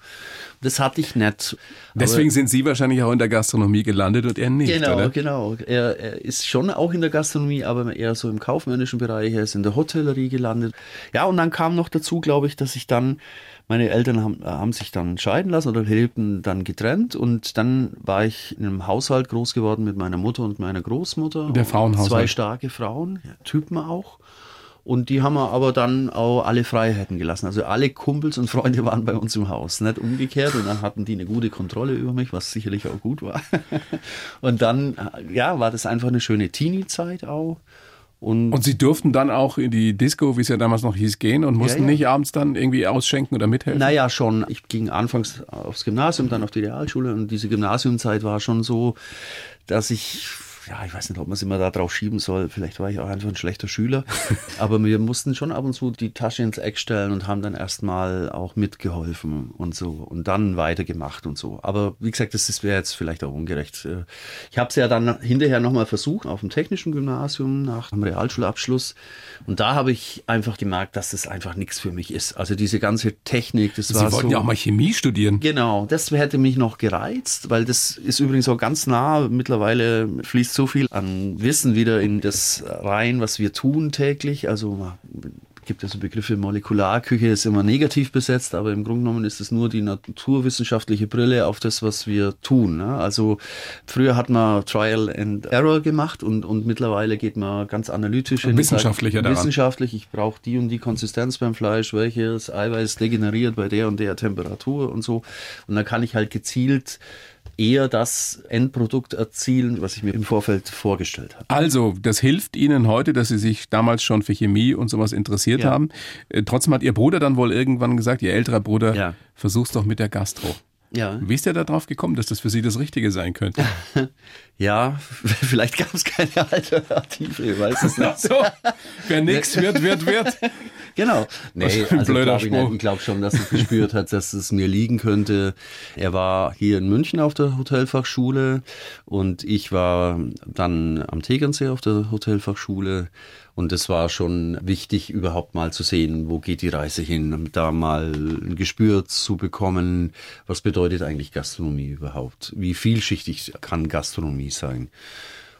Das hatte ich nicht. Deswegen sind Sie wahrscheinlich auch in der Gastronomie gelandet und er nicht. Genau, oder? genau. Er, er ist schon auch in der Gastronomie, aber eher so im kaufmännischen Bereich. Er ist in der Hotellerie gelandet. Ja, und dann kam noch dazu, glaube ich, dass ich dann meine Eltern haben, haben sich dann scheiden lassen oder lebten dann getrennt und dann war ich in einem Haushalt groß geworden mit meiner Mutter und meiner Großmutter. Der Frauenhaushalt. Zwei starke Frauen, Typen auch. Und die haben wir aber dann auch alle Freiheiten gelassen. Also alle Kumpels und Freunde waren bei uns im Haus, nicht umgekehrt. Und dann hatten die eine gute Kontrolle über mich, was sicherlich auch gut war. Und dann, ja, war das einfach eine schöne Teenie-Zeit auch. Und, und, Sie durften dann auch in die Disco, wie es ja damals noch hieß, gehen und mussten ja, ja. nicht abends dann irgendwie ausschenken oder mithelfen? Naja, schon. Ich ging anfangs aufs Gymnasium, dann auf die Realschule und diese Gymnasiumzeit war schon so, dass ich ja, ich weiß nicht, ob man es immer da drauf schieben soll. Vielleicht war ich auch einfach ein schlechter Schüler. Aber wir mussten schon ab und zu die Tasche ins Eck stellen und haben dann erstmal auch mitgeholfen und so und dann weitergemacht und so. Aber wie gesagt, das wäre jetzt vielleicht auch ungerecht. Äh, ich habe es ja dann hinterher nochmal versucht auf dem technischen Gymnasium nach dem Realschulabschluss. Und da habe ich einfach gemerkt, dass das einfach nichts für mich ist. Also diese ganze Technik, das Sie war Sie wollten so, ja auch mal Chemie studieren. Genau, das hätte mich noch gereizt, weil das ist übrigens auch ganz nah. Mittlerweile fließt so viel an Wissen wieder in das rein, was wir tun täglich. Also Es gibt ja so Begriffe, Molekularküche ist immer negativ besetzt, aber im Grunde genommen ist es nur die naturwissenschaftliche Brille auf das, was wir tun. Ne? Also früher hat man Trial and Error gemacht und, und mittlerweile geht man ganz analytisch. Und wissenschaftlicher daran. Wissenschaftlich, ich brauche die und die Konsistenz beim Fleisch, welches Eiweiß degeneriert bei der und der Temperatur und so. Und dann kann ich halt gezielt eher das Endprodukt erzielen, was ich mir im Vorfeld vorgestellt habe. Also, das hilft Ihnen heute, dass Sie sich damals schon für Chemie und sowas interessiert ja. haben. Äh, trotzdem hat Ihr Bruder dann wohl irgendwann gesagt, Ihr älterer Bruder, ja. versuch's doch mit der Gastro. Ja. Wie ist der da drauf gekommen, dass das für Sie das Richtige sein könnte? ja, vielleicht gab es keine Alternative, ich weiß es nicht. so, wer nichts wird, wird, wird. Genau. Nee, also glaub ich, ich glaube schon, dass er gespürt hat, dass es mir liegen könnte. Er war hier in München auf der Hotelfachschule und ich war dann am Tegernsee auf der Hotelfachschule und es war schon wichtig, überhaupt mal zu sehen, wo geht die Reise hin, da mal ein Gespür zu bekommen, was bedeutet eigentlich Gastronomie überhaupt? Wie vielschichtig kann Gastronomie sein?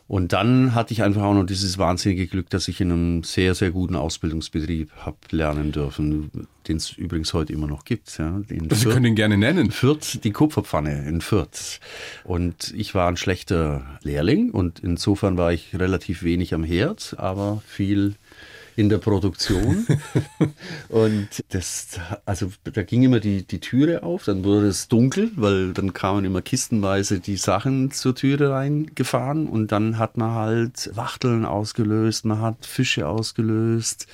Und dann hatte ich einfach auch noch dieses wahnsinnige Glück, dass ich in einem sehr, sehr guten Ausbildungsbetrieb habe lernen dürfen, den es übrigens heute immer noch gibt. Ja, in Sie können ihn gerne nennen. Fürth, die Kupferpfanne in Fürth. Und ich war ein schlechter Lehrling und insofern war ich relativ wenig am Herd, aber viel in der Produktion. und das, also da ging immer die, die Türe auf, dann wurde es dunkel, weil dann kamen immer kistenweise die Sachen zur Türe reingefahren und dann hat man halt Wachteln ausgelöst, man hat Fische ausgelöst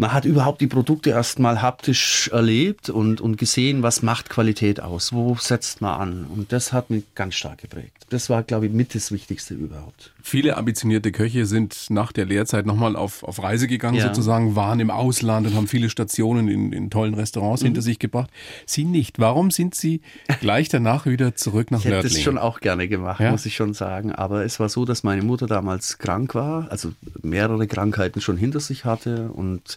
man hat überhaupt die Produkte erstmal haptisch erlebt und, und gesehen, was macht Qualität aus, wo setzt man an. Und das hat mich ganz stark geprägt. Das war, glaube ich, mit das Wichtigste überhaupt. Viele ambitionierte Köche sind nach der Lehrzeit nochmal auf, auf Reise gegangen, ja. sozusagen, waren im Ausland und haben viele Stationen in, in tollen Restaurants mhm. hinter sich gebracht. Sie nicht. Warum sind Sie gleich danach wieder zurück nach ich Nördlingen? Ich hätte das schon auch gerne gemacht, ja? muss ich schon sagen. Aber es war so, dass meine Mutter damals krank war, also mehrere Krankheiten schon hinter sich hatte und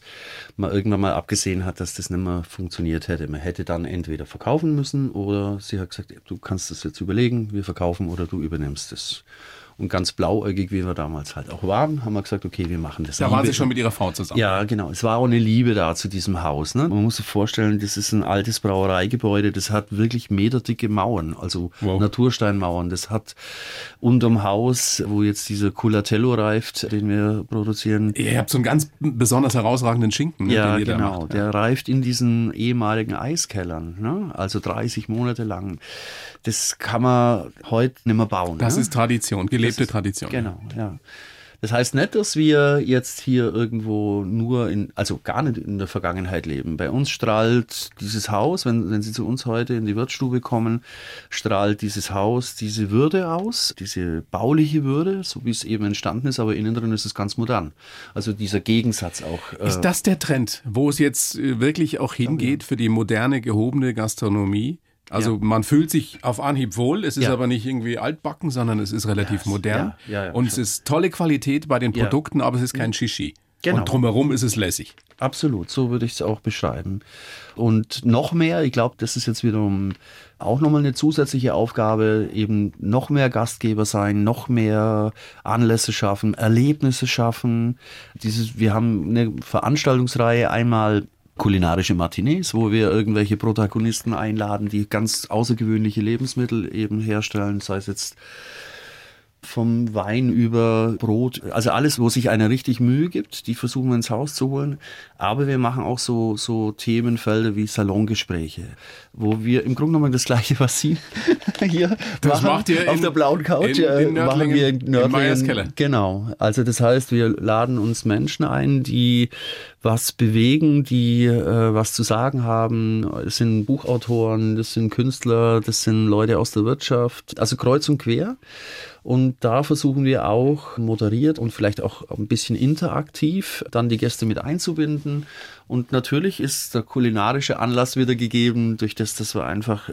man irgendwann mal abgesehen hat, dass das nicht mehr funktioniert hätte. Man hätte dann entweder verkaufen müssen oder sie hat gesagt, du kannst das jetzt überlegen, wir verkaufen oder du übernimmst es. Und ganz blauäugig, wie wir damals halt auch waren, haben wir gesagt, okay, wir machen das. Da Liebe. waren Sie schon mit Ihrer Frau zusammen. Ja, genau. Es war auch eine Liebe da zu diesem Haus. Ne? Man muss sich vorstellen, das ist ein altes Brauereigebäude, das hat wirklich meterdicke Mauern, also wow. Natursteinmauern. Das hat unterm Haus, wo jetzt dieser Culatello reift, den wir produzieren. Ihr habt so einen ganz besonders herausragenden Schinken, ne, ja, den ihr genau. Macht. Der reift in diesen ehemaligen Eiskellern, ne? also 30 Monate lang. Das kann man heute nicht mehr bauen. Das ne? ist Tradition, gelebte ist, Tradition. Genau, ja. Das heißt nicht, dass wir jetzt hier irgendwo nur in, also gar nicht in der Vergangenheit leben. Bei uns strahlt dieses Haus, wenn, wenn Sie zu uns heute in die Wirtsstube kommen, strahlt dieses Haus diese Würde aus, diese bauliche Würde, so wie es eben entstanden ist, aber innen drin ist es ganz modern. Also dieser Gegensatz auch. Äh, ist das der Trend, wo es jetzt äh, wirklich auch hingeht für die moderne, gehobene Gastronomie? Also ja. man fühlt sich auf Anhieb wohl, es ist ja. aber nicht irgendwie altbacken, sondern es ist relativ ja, modern. und es ist tolle Qualität bei den Produkten, aber es ist kein Shishi. Genau. Und drumherum ist es lässig. Absolut, so würde ich es auch beschreiben. Und noch mehr, ich glaube, das ist jetzt wiederum auch nochmal eine zusätzliche Aufgabe, eben noch mehr Gastgeber sein, noch mehr Anlässe schaffen, Erlebnisse schaffen. Dieses, wir haben eine Veranstaltungsreihe einmal kulinarische Matinees, wo wir irgendwelche Protagonisten einladen, die ganz außergewöhnliche Lebensmittel eben herstellen, sei es jetzt vom Wein über Brot, also alles, wo sich einer richtig Mühe gibt, die versuchen wir ins Haus zu holen. Aber wir machen auch so, so Themenfelder wie Salongespräche, wo wir im Grunde genommen das Gleiche, was Sie hier das machen, macht ihr auf in, der blauen Couch, in, in äh, machen wir in Nördlingen. Genau. Also das heißt, wir laden uns Menschen ein, die was bewegen, die äh, was zu sagen haben. Es sind Buchautoren, das sind Künstler, das sind Leute aus der Wirtschaft, also kreuz und quer. Und da versuchen wir auch moderiert und vielleicht auch ein bisschen interaktiv dann die Gäste mit einzubinden. Und natürlich ist der kulinarische Anlass wieder gegeben, durch das, dass wir einfach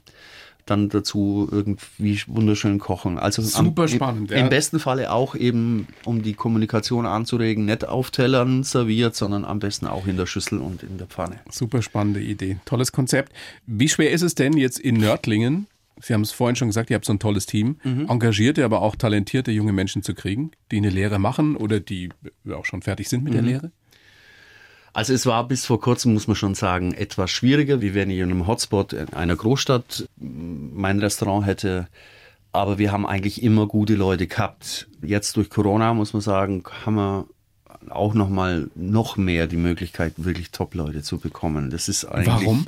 dann dazu irgendwie wunderschön kochen. Also super am, spannend. Im, ja. besten Falle auch eben, um die Kommunikation anzuregen, nicht auf Tellern serviert, sondern am besten auch in der Schüssel und in der Pfanne. Super spannende Idee. Tolles Konzept. Wie schwer ist es denn jetzt in Nördlingen Sie haben es vorhin schon gesagt, ihr habt so ein tolles Team, mhm. engagierte, aber auch talentierte junge Menschen zu kriegen, die eine Lehre machen oder die auch schon fertig sind mit mhm. der Lehre? Also es war bis vor kurzem, muss man schon sagen, etwas schwieriger, wie wenn ich in einem Hotspot in einer Großstadt mein Restaurant hätte. Aber wir haben eigentlich immer gute Leute gehabt. Jetzt durch Corona, muss man sagen, haben wir auch noch mal noch mehr die Möglichkeit, wirklich Top-Leute zu bekommen. Das ist eigentlich. Warum?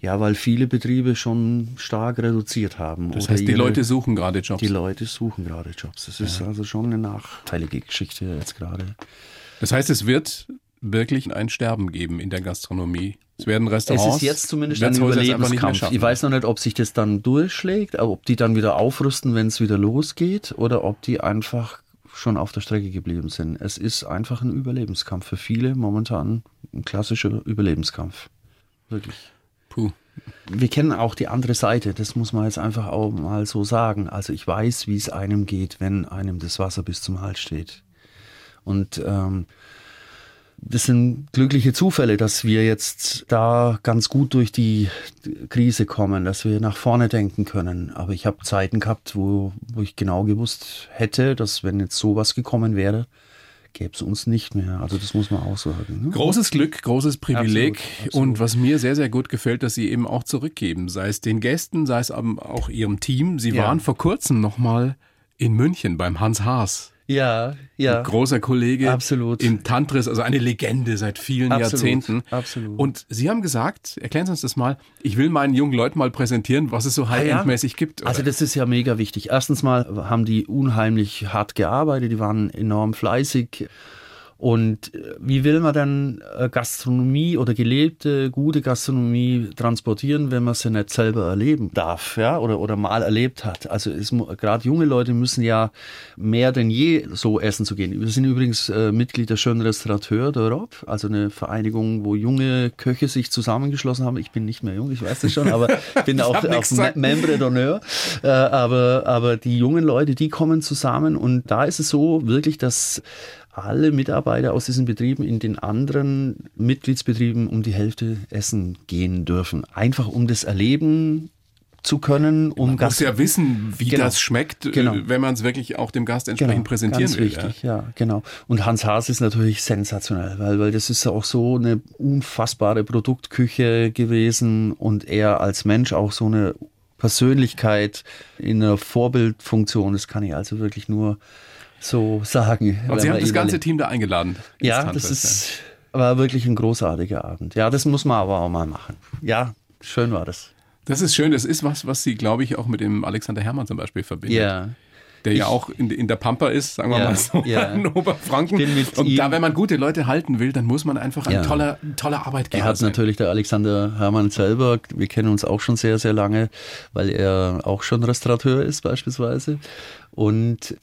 Ja, weil viele Betriebe schon stark reduziert haben. Das heißt, die Leute suchen gerade Jobs. Die Leute suchen gerade Jobs. Das ist ja. also schon eine nachteilige Geschichte jetzt gerade. Das heißt, es wird wirklich ein Sterben geben in der Gastronomie. Es werden Restaurants. Es ist jetzt zumindest ein Überlebenskampf. Ich weiß noch nicht, ob sich das dann durchschlägt, ob die dann wieder aufrüsten, wenn es wieder losgeht, oder ob die einfach schon auf der Strecke geblieben sind. Es ist einfach ein Überlebenskampf für viele momentan ein klassischer Überlebenskampf. Wirklich. Puh. Wir kennen auch die andere Seite, das muss man jetzt einfach auch mal so sagen. Also ich weiß, wie es einem geht, wenn einem das Wasser bis zum Hals steht. Und ähm, das sind glückliche Zufälle, dass wir jetzt da ganz gut durch die Krise kommen, dass wir nach vorne denken können. Aber ich habe Zeiten gehabt, wo, wo ich genau gewusst hätte, dass wenn jetzt sowas gekommen wäre, gäbe es uns nicht mehr. Also das muss man auch sagen. Ne? Großes Glück, großes Privileg. Absolut, absolut. Und was mir sehr, sehr gut gefällt, dass Sie eben auch zurückgeben, sei es den Gästen, sei es auch Ihrem Team. Sie ja. waren vor kurzem nochmal in München beim Hans Haas. Ja, ja. Ein großer Kollege. Absolut. Im Tantris, also eine Legende seit vielen absolut, Jahrzehnten. Absolut. Und Sie haben gesagt, erklären Sie uns das mal, ich will meinen jungen Leuten mal präsentieren, was es so high-end-mäßig gibt. Oder? Also das ist ja mega wichtig. Erstens mal haben die unheimlich hart gearbeitet, die waren enorm fleißig. Und äh, wie will man dann äh, Gastronomie oder gelebte, gute Gastronomie transportieren, wenn man sie nicht selber erleben darf, ja, oder, oder mal erlebt hat? Also gerade junge Leute müssen ja mehr denn je so essen zu gehen. Wir sind übrigens äh, Mitglied der Schönen Restaurateur d'Europe, also eine Vereinigung, wo junge Köche sich zusammengeschlossen haben. Ich bin nicht mehr jung, ich weiß das schon, aber ich bin auch, auch Membre d'honneur. Äh, aber, aber die jungen Leute, die kommen zusammen und da ist es so wirklich, dass alle Mitarbeiter aus diesen Betrieben in den anderen Mitgliedsbetrieben um die Hälfte essen gehen dürfen. Einfach um das Erleben zu können, um man Gast muss ja wissen, wie genau. das schmeckt, äh, genau. wenn man es wirklich auch dem Gast entsprechend genau. präsentieren Ganz will. Richtig, ja. ja, genau. Und Hans Haas ist natürlich sensationell, weil, weil das ist auch so eine unfassbare Produktküche gewesen und er als Mensch auch so eine Persönlichkeit in einer Vorbildfunktion. Das kann ich also wirklich nur so sagen. Und Sie haben das ganze Team da eingeladen. Ja, das ist, war wirklich ein großartiger Abend. Ja, das muss man aber auch mal machen. Ja, schön war das. Das ist schön. Das ist was, was Sie, glaube ich, auch mit dem Alexander Hermann zum Beispiel verbindet. Ja der ich, ja auch in, in, der Pampa ist, sagen wir ja, mal so, ja. in Oberfranken. Und ihm. da, wenn man gute Leute halten will, dann muss man einfach ein ja. toller, toller Arbeitgeber Er hat sein. natürlich der Alexander Hermann selber, wir kennen uns auch schon sehr, sehr lange, weil er auch schon Restaurateur ist beispielsweise. Und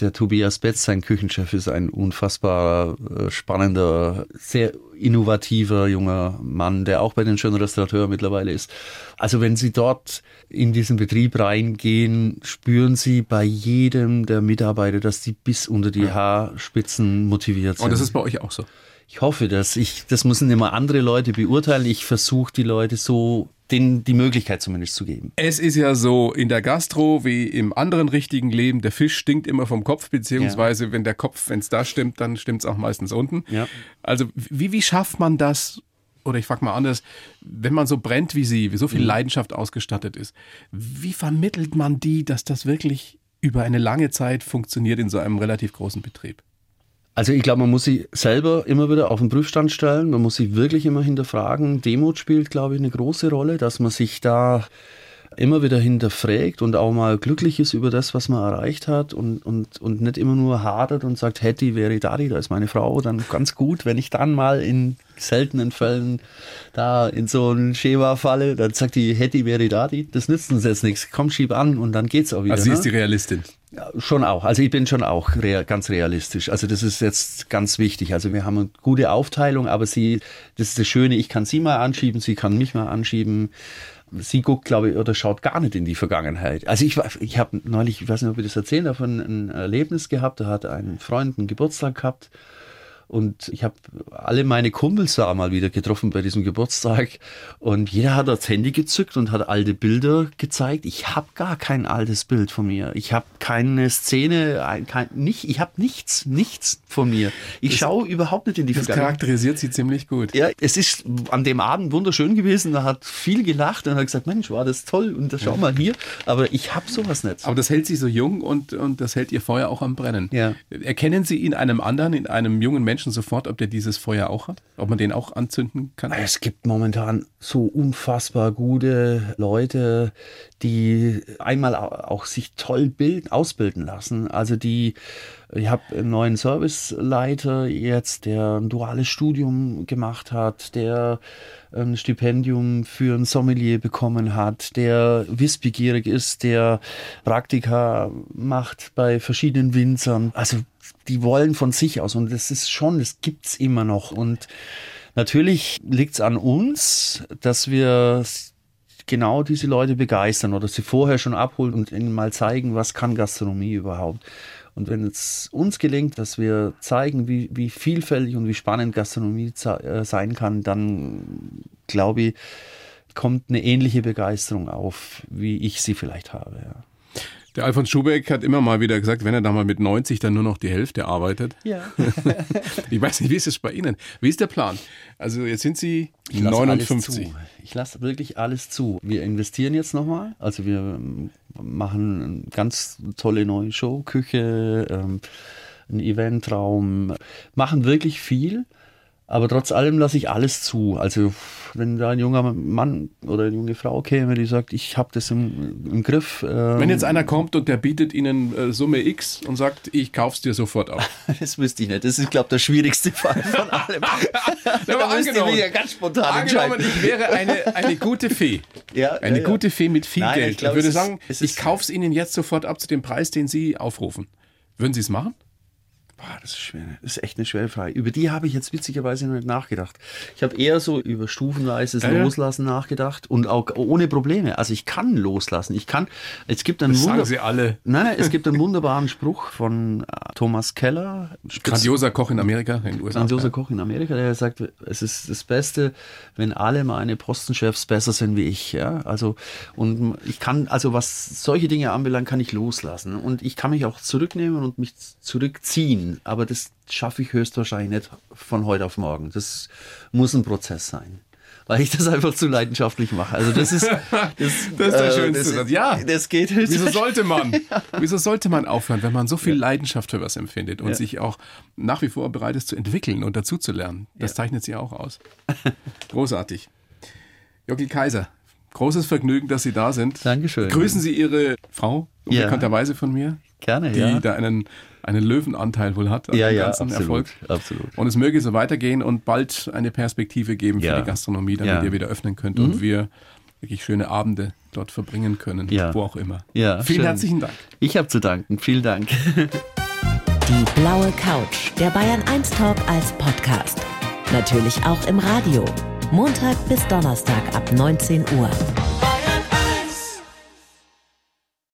der Tobias Betz, sein Küchenchef, ist ein unfassbar äh, spannender, sehr innovativer junger Mann, der auch bei den schönen Restaurateuren mittlerweile ist. Also wenn Sie dort in diesen Betrieb reingehen, spüren Sie bei jedem der Mitarbeiter, dass die bis unter die Haarspitzen motiviert sind. Und das ist bei euch auch so? Ich hoffe, dass ich, das müssen immer andere Leute beurteilen. Ich versuche die Leute so denen die Möglichkeit zumindest zu geben. Es ist ja so in der Gastro wie im anderen richtigen Leben, der Fisch stinkt immer vom Kopf, beziehungsweise ja. wenn der Kopf, wenn es da stimmt, dann stimmt es auch meistens unten. Ja. Also wie, wie schafft man das, oder ich frage mal anders, wenn man so brennt wie Sie, wie so viel mhm. Leidenschaft ausgestattet ist, wie vermittelt man die, dass das wirklich über eine lange Zeit funktioniert in so einem relativ großen Betrieb? Also ich glaube, man muss sich selber immer wieder auf den Prüfstand stellen. Man muss sich wirklich immer hinterfragen. Demut spielt, glaube ich, eine große Rolle, dass man sich da immer wieder hinterfragt und auch mal glücklich ist über das, was man erreicht hat und, und, und nicht immer nur hadert und sagt, hätte, wäre Dari, da ist meine Frau, dann ganz gut, wenn ich dann mal in seltenen Fällen da in so ein Schema falle, dann sagt die, hätte, wäre Dari, das nützt uns jetzt nichts, komm, schieb an und dann geht's auch wieder. Also sie ne? ist die Realistin. Schon auch. Also ich bin schon auch real, ganz realistisch. Also das ist jetzt ganz wichtig. Also wir haben eine gute Aufteilung, aber sie, das ist das Schöne, ich kann sie mal anschieben, sie kann mich mal anschieben. Sie guckt, glaube ich, oder schaut gar nicht in die Vergangenheit. Also ich, ich habe neulich, ich weiß nicht, ob ich das erzählen darf, ein Erlebnis gehabt. Da hat ein Freund einen Geburtstag gehabt Und ich habe alle meine Kumpels da mal wieder getroffen bei diesem Geburtstag. Und jeder hat das Handy gezückt und hat alte Bilder gezeigt. Ich habe gar kein altes Bild von mir. Ich habe keine Szene, kein, nicht, ich habe nichts, nichts von mir. Ich schaue überhaupt nicht in die Das charakterisiert sie ziemlich gut. Ja, es ist an dem Abend wunderschön gewesen. Da hat viel gelacht und hat gesagt, Mensch, war das toll. Und das schau mal hier. Aber ich habe sowas nicht. Aber das hält sie so jung und, und das hält ihr Feuer auch am Brennen. Ja. Erkennen Sie in einem anderen, in einem jungen Menschen, Menschen sofort, ob der dieses Feuer auch hat? Ob man den auch anzünden kann? Es gibt momentan so unfassbar gute Leute, die einmal auch sich toll bilden, ausbilden lassen. Also die, ich habe einen neuen Serviceleiter jetzt, der ein duales Studium gemacht hat, der ein Stipendium für ein Sommelier bekommen hat, der wissbegierig ist, der Praktika macht bei verschiedenen Winzern. Also die wollen von sich aus und das ist schon, das gibt's immer noch und natürlich liegt's an uns, dass wir genau diese Leute begeistern oder sie vorher schon abholen und ihnen mal zeigen, was kann Gastronomie überhaupt. Und wenn es uns gelingt, dass wir zeigen, wie, wie vielfältig und wie spannend Gastronomie äh, sein kann, dann glaube ich, kommt eine ähnliche Begeisterung auf, wie ich sie vielleicht habe. Ja. Der Alfons Schubeck hat immer mal wieder gesagt, wenn er da mal mit 90 dann nur noch die Hälfte arbeitet. Ja. ich weiß nicht, wie ist es bei Ihnen? Wie ist der Plan? Also jetzt sind Sie ich 59. Ich lasse wirklich alles zu. Wir investieren jetzt nochmal. Also wir machen eine ganz tolle neue Show, Küche, ähm, einen Eventraum, machen wirklich viel. Aber trotz allem lasse ich alles zu. Also wenn da ein junger Mann oder eine junge Frau käme, die sagt, ich habe das im, im Griff. Ähm wenn jetzt einer kommt und der bietet Ihnen äh, Summe X und sagt, ich kauf's dir sofort auf. das wüsste ich nicht. Das ist, glaube ich, der schwierigste Fall von allem. da aber angenommen, ja ganz spontan angenommen, ich wäre eine, eine gute Fee. Ja, eine ja, gute Fee mit viel Nein, Geld. Ich, glaub, ich würde sagen, ist, ich kauf's Ihnen jetzt sofort ab zu dem Preis, den Sie aufrufen. Würden Sie es machen? Boah, das ist schwer. Das ist echt eine schwere Frage. Über die habe ich jetzt witzigerweise noch nicht nachgedacht. Ich habe eher so über stufenweises ja, Loslassen nachgedacht und auch ohne Probleme. Also ich kann loslassen. Ich kann. Es gibt einen das sagen Sie alle. Nein, es gibt einen wunderbaren Spruch von äh, Thomas Keller. Grandioser Koch in Amerika, in den USA. Grandioser Koch in Amerika, der sagt, es ist das Beste, wenn alle meine Postenchefs besser sind wie ich. Ja, also und ich kann, also was solche Dinge anbelangt, kann ich loslassen und ich kann mich auch zurücknehmen und mich zurückziehen aber das schaffe ich höchstwahrscheinlich nicht von heute auf morgen. Das muss ein Prozess sein weil ich das einfach zu leidenschaftlich mache. Also das ist das, das ist der äh, schönste Satz. Ja, das geht. Wieso sollte man? ja. Wieso sollte man aufhören, wenn man so viel Leidenschaft für was empfindet und ja. sich auch nach wie vor bereit ist zu entwickeln und dazu zu lernen? Das ja. zeichnet sie auch aus. Großartig. Jogi Kaiser, großes Vergnügen, dass Sie da sind. Dankeschön. Grüßen Sie Ihre Frau, unbekannterweise von mir. Gerne, die ja. da einen einen Löwenanteil wohl hat an ja, dem ganzen ja, absolut, Erfolg. Absolut. Und es möge so weitergehen und bald eine Perspektive geben für die Gastronomie, damit ihr wieder öffnen könnt mhm. und wir wirklich schöne Abende dort verbringen können, wo auch immer. Ja, Vielen schön. herzlichen Dank. Ich habe zu danken. Vielen Dank. Die blaue Couch, der Bayern 1 Talk als Podcast. Natürlich auch im Radio. Montag bis Donnerstag ab 19 Uhr.